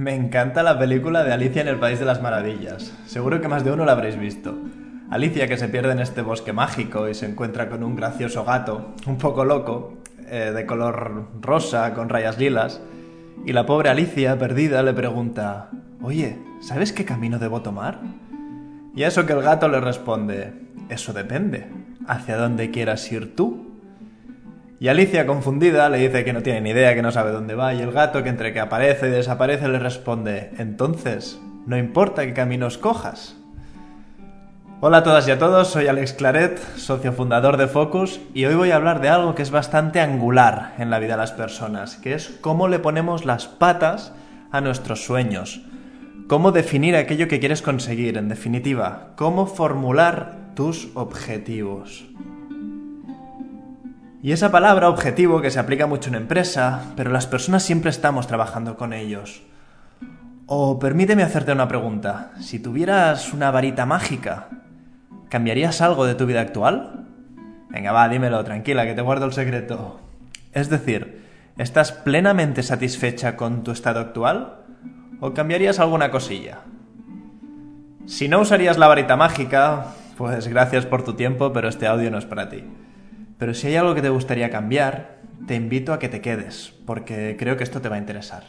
Me encanta la película de Alicia en el País de las Maravillas. Seguro que más de uno la habréis visto. Alicia que se pierde en este bosque mágico y se encuentra con un gracioso gato, un poco loco, eh, de color rosa, con rayas lilas, y la pobre Alicia, perdida, le pregunta, Oye, ¿sabes qué camino debo tomar? Y a eso que el gato le responde, Eso depende, hacia dónde quieras ir tú. Y Alicia, confundida, le dice que no tiene ni idea, que no sabe dónde va, y el gato, que entre que aparece y desaparece, le responde, entonces, no importa qué camino escojas. Hola a todas y a todos, soy Alex Claret, socio fundador de Focus, y hoy voy a hablar de algo que es bastante angular en la vida de las personas, que es cómo le ponemos las patas a nuestros sueños, cómo definir aquello que quieres conseguir, en definitiva, cómo formular tus objetivos. Y esa palabra objetivo que se aplica mucho en empresa, pero las personas siempre estamos trabajando con ellos. O permíteme hacerte una pregunta. Si tuvieras una varita mágica, ¿cambiarías algo de tu vida actual? Venga, va, dímelo, tranquila, que te guardo el secreto. Es decir, ¿estás plenamente satisfecha con tu estado actual? ¿O cambiarías alguna cosilla? Si no usarías la varita mágica, pues gracias por tu tiempo, pero este audio no es para ti. Pero si hay algo que te gustaría cambiar, te invito a que te quedes, porque creo que esto te va a interesar.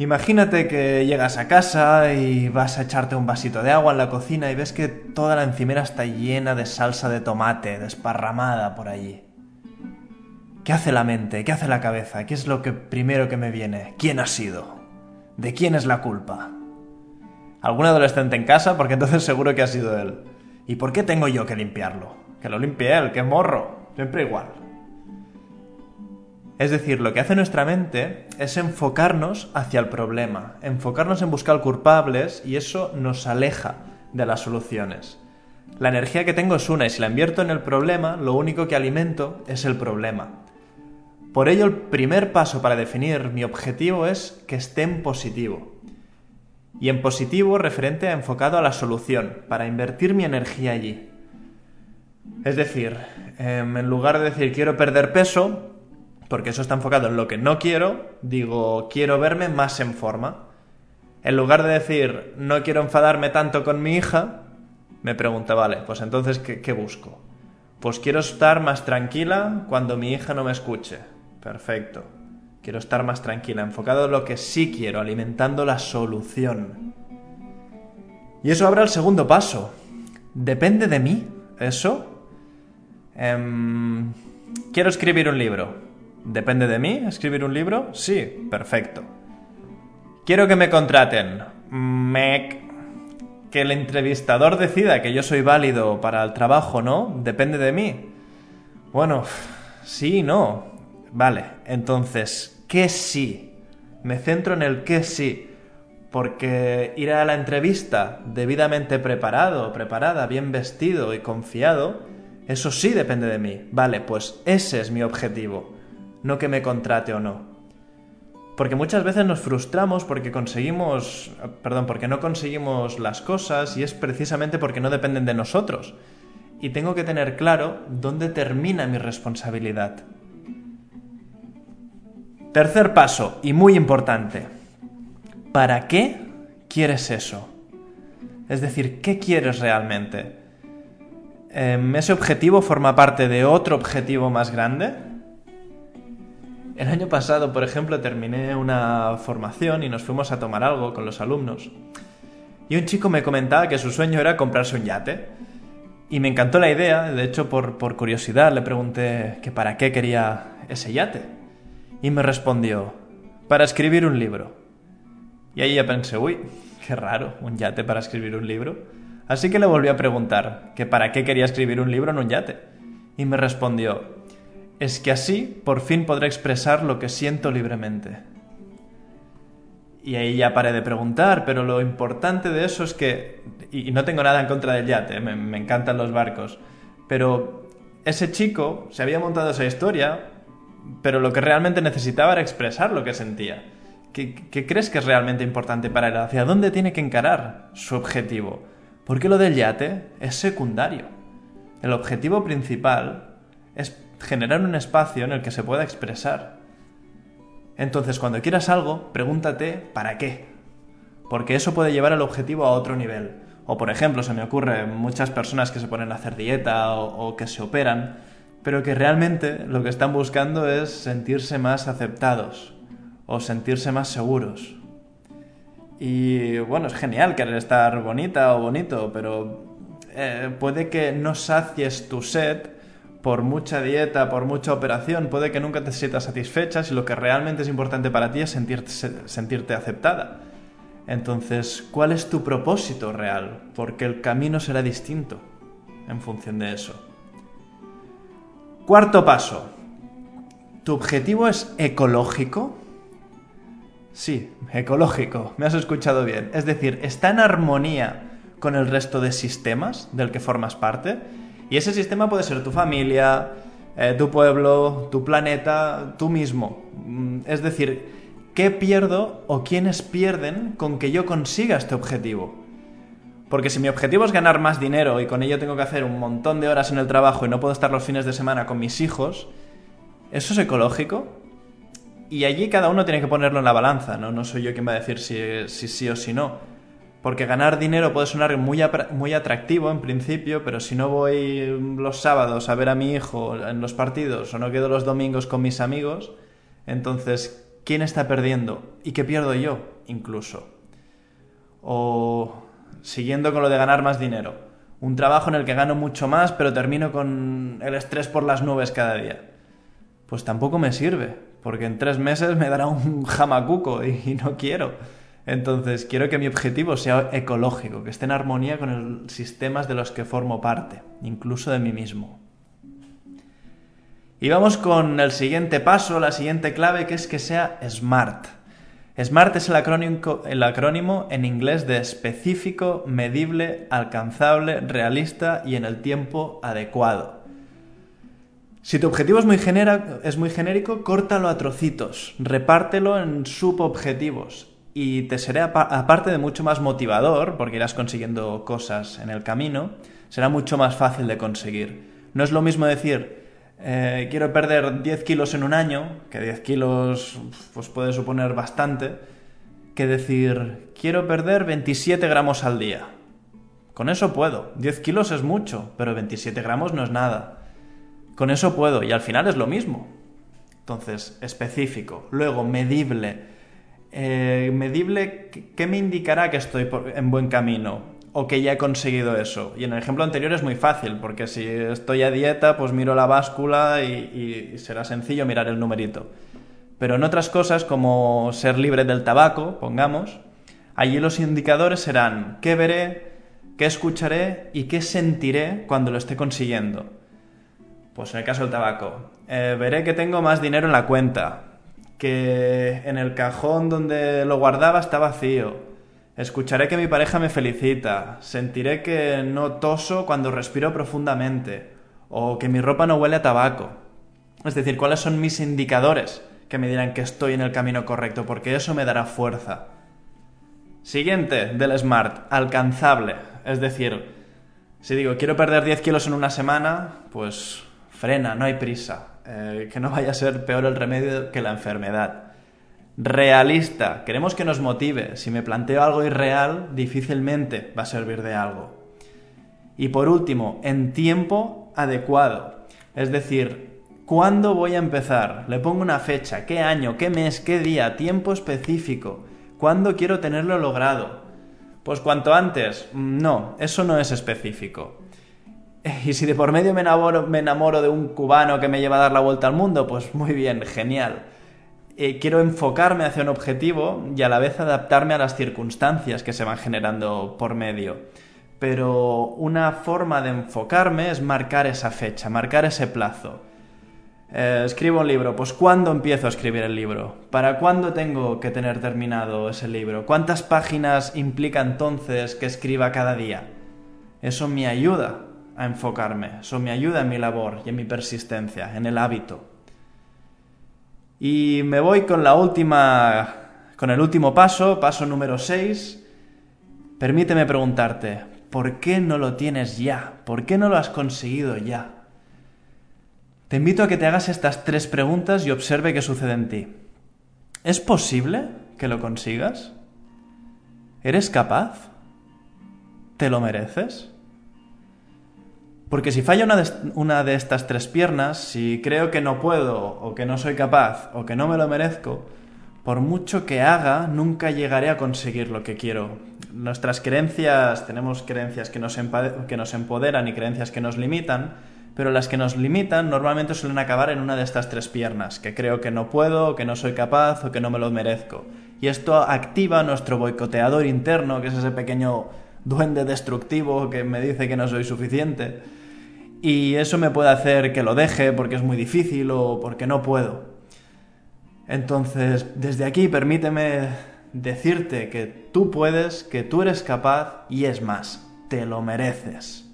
Imagínate que llegas a casa y vas a echarte un vasito de agua en la cocina y ves que toda la encimera está llena de salsa de tomate desparramada por allí. ¿Qué hace la mente? ¿Qué hace la cabeza? ¿Qué es lo que primero que me viene? ¿Quién ha sido? ¿De quién es la culpa? ¿Algún adolescente en casa? Porque entonces seguro que ha sido él. ¿Y por qué tengo yo que limpiarlo? Que lo limpie él, que morro. Siempre igual. Es decir, lo que hace nuestra mente es enfocarnos hacia el problema, enfocarnos en buscar culpables y eso nos aleja de las soluciones. La energía que tengo es una y si la invierto en el problema, lo único que alimento es el problema. Por ello, el primer paso para definir mi objetivo es que esté en positivo. Y en positivo referente a enfocado a la solución, para invertir mi energía allí. Es decir, em, en lugar de decir quiero perder peso, porque eso está enfocado en lo que no quiero, digo quiero verme más en forma. En lugar de decir no quiero enfadarme tanto con mi hija, me pregunta, vale, pues entonces ¿qué, busco? Pues quiero estar más tranquila cuando mi hija no me escuche. Perfecto. Quiero estar más tranquila, enfocado en lo que sí quiero, alimentando la solución. Y eso abre el segundo paso. ¿Depende de mí eso? Em, quiero escribir un libro. ¿Depende de mí escribir un libro? Sí, perfecto. Quiero que me contraten. Mec. Que el entrevistador decida que yo soy válido para el trabajo, ¿no? Depende de mí. Bueno, sí, no. Vale, entonces, ¿qué sí? Me centro en el qué sí. Porque ir a la entrevista debidamente preparado, preparada, bien vestido y confiado, eso sí depende de mí. Vale, pues ese es mi objetivo, no que me contrate o no. Porque muchas veces nos frustramos porque conseguimos, perdón, porque no conseguimos las cosas y es precisamente porque no dependen de nosotros. Y tengo que tener claro dónde termina mi responsabilidad. Tercer paso, y muy importante. ¿Para qué quieres eso? Es decir, ¿qué quieres realmente? Em, ¿Ese objetivo forma parte de otro objetivo más grande? El año pasado, por ejemplo, terminé una formación y nos fuimos a tomar algo con los alumnos. Y un chico me comentaba que su sueño era comprarse un yate. Y me encantó la idea, de hecho por, por curiosidad le pregunté que para qué quería ese yate. Y me respondió, para escribir un libro. Y ahí ya pensé, uy, qué raro, un yate para escribir un libro. Así que le volví a preguntar que para qué quería escribir un libro en un yate. Y me respondió, es que así por fin podré expresar lo que siento libremente. Y ahí ya paré de preguntar, pero lo importante de eso es que, y no tengo nada en contra del yate, me, me encantan los barcos, pero ese chico se había montado esa historia, pero lo que realmente necesitaba era expresar lo que sentía. ¿Qué, ¿Qué, crees que es realmente importante para él? ¿Hacia dónde tiene que encarar su objetivo? Porque lo del yate es secundario. El objetivo principal es generar un espacio en el que se pueda expresar. Entonces, cuando quieras algo, pregúntate ¿para qué? Porque eso puede llevar el objetivo a otro nivel. O por ejemplo, se me ocurre muchas personas que se ponen a hacer dieta o, o que se operan, pero que realmente lo que están buscando es sentirse más aceptados o sentirse más seguros. Y bueno, es genial querer estar bonita o bonito, pero eh, puede que no sacies tu sed por mucha dieta, por mucha operación, puede que nunca te sientas satisfecha si lo que realmente es importante para ti es sentirte, sentirte aceptada. Entonces, ¿cuál es tu propósito real? Porque el camino será distinto en función de eso. Cuarto paso. ¿Tu objetivo es ecológico? Sí, ecológico, me has escuchado bien. Es decir, está en armonía con el resto de sistemas del que formas parte. Y ese sistema puede ser tu familia, eh, tu pueblo, tu planeta, tú mismo. Mm, es decir, ¿qué pierdo o quiénes pierden con que yo consiga este objetivo? Porque si mi objetivo es ganar más dinero y con ello tengo que hacer un montón de horas en el trabajo y no puedo estar los fines de semana con mis hijos, ¿eso es ecológico? Y allí cada uno tiene que ponerlo en la balanza, ¿no? No soy yo quien va a decir si, sí o si no. Porque ganar dinero puede sonar muy, muy atractivo en principio, pero si no voy los sábados a ver a mi hijo en los partidos o no quedo los domingos con mis amigos, entonces, ¿quién está perdiendo? ¿Y qué pierdo yo incluso? O siguiendo con lo de ganar más dinero. Un trabajo en el que gano mucho más, pero termino con el estrés por las nubes cada día. Pues tampoco me sirve, porque en tres meses me dará un jamacuco y, no quiero. Entonces, quiero que mi objetivo sea ecológico, que esté en armonía con los sistemas de los que formo parte, incluso de mí mismo. Y vamos con el siguiente paso, la siguiente clave, que es que sea SMART. SMART es el acrónimo, el acrónimo en inglés de específico, medible, alcanzable, realista y en el tiempo adecuado. Si tu objetivo es muy, es muy genérico, córtalo a trocitos, repártelo en subobjetivos y te será, aparte de mucho más motivador, porque irás consiguiendo cosas en el camino, será mucho más fácil de conseguir. No es lo mismo decir, eh, quiero perder 10 kilos en un año, que 10 kilos pues puede suponer bastante, que decir, quiero perder 27 gramos al día. Con eso puedo. 10 kilos es mucho, pero 27 gramos no es nada. Con eso puedo y al final es lo mismo. Entonces, específico. Luego, medible. Eh, medible, ¿qué me indicará que estoy en buen camino? O que ya he conseguido eso. Y en el ejemplo anterior es muy fácil, porque si estoy a dieta, pues miro la báscula y, y será sencillo mirar el numerito. Pero en otras cosas, como ser libre del tabaco, pongamos, allí los indicadores serán qué veré, qué escucharé y qué sentiré cuando lo esté consiguiendo. Pues en el caso del tabaco, eh, veré que tengo más dinero en la cuenta, que en el cajón donde lo guardaba está vacío. Escucharé que mi pareja me felicita, sentiré que no toso cuando respiro profundamente, o que mi ropa no huele a tabaco. Es decir, cuáles son mis indicadores que me dirán que estoy en el camino correcto, porque eso me dará fuerza. Siguiente del Smart, alcanzable. Es decir, si digo quiero perder 10 kilos en una semana, pues frena, no hay prisa, eh, que no vaya a ser peor el remedio que la enfermedad. Realista, queremos que nos motive. Si me planteo algo irreal, difícilmente va a servir de algo. Y por último, en tiempo adecuado. Es decir, ¿cuándo voy a empezar? Le pongo una fecha, qué año, qué mes, qué día, tiempo específico. ¿Cuándo quiero tenerlo logrado? Pues cuanto antes. No, eso no es específico. Y si de por medio me enamoro, me enamoro de un cubano que me lleva a dar la vuelta al mundo, pues muy bien, genial. Eh, quiero enfocarme hacia un objetivo y a la vez adaptarme a las circunstancias que se van generando por medio. Pero una forma de enfocarme es marcar esa fecha, marcar ese plazo. Eh, escribo un libro, pues ¿cuándo empiezo a escribir el libro? ¿Para cuándo tengo que tener terminado ese libro? ¿Cuántas páginas implica entonces que escriba cada día? Eso me ayuda a enfocarme. Eso me ayuda en mi labor y en mi persistencia, en el hábito. Y me voy con la última, con el último paso, paso número 6. Permíteme preguntarte, ¿por qué no lo tienes ya? ¿Por qué no lo has conseguido ya? Te invito a que te hagas estas tres preguntas y observe qué sucede en ti. ¿Es posible que lo consigas? ¿Eres capaz? ¿Te lo mereces? Porque si falla una de, estas tres piernas, si creo que no puedo, o que no soy capaz, o que no me lo merezco, por mucho que haga, nunca llegaré a conseguir lo que quiero. Nuestras creencias, tenemos creencias que nos, que nos empoderan y creencias que nos limitan, pero las que nos limitan normalmente suelen acabar en una de estas tres piernas, que creo que no puedo, que no soy capaz o que no me lo merezco. Y esto activa nuestro boicoteador interno, que es ese pequeño duende destructivo que me dice que no soy suficiente. Y eso me puede hacer que lo deje porque es muy difícil o porque no puedo. Entonces, desde aquí permíteme decirte que tú puedes, que tú eres capaz y es más, te lo mereces.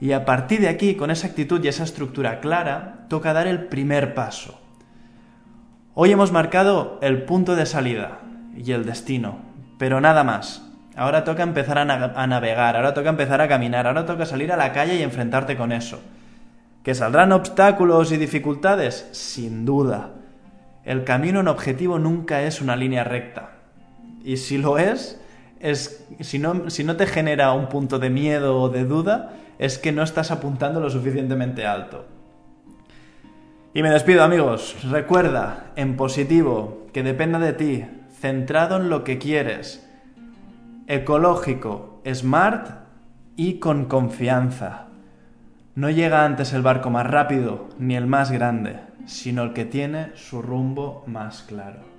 Y a partir de aquí, con esa actitud y esa estructura clara, toca dar el primer paso. Hoy hemos marcado el punto de salida y el destino, pero nada más. Ahora toca empezar a, navegar, ahora toca empezar a caminar, ahora toca salir a la calle y enfrentarte con eso. ¿Que saldrán obstáculos y dificultades? Sin duda. El camino en objetivo nunca es una línea recta. Y si lo es, es si no, si no te genera un punto de miedo o de duda, es que no estás apuntando lo suficientemente alto. Y me despido amigos, recuerda, en positivo, que dependa de ti, centrado en lo que quieres, ecológico, smart y con confianza. No llega antes el barco más rápido ni el más grande, sino el que tiene su rumbo más claro.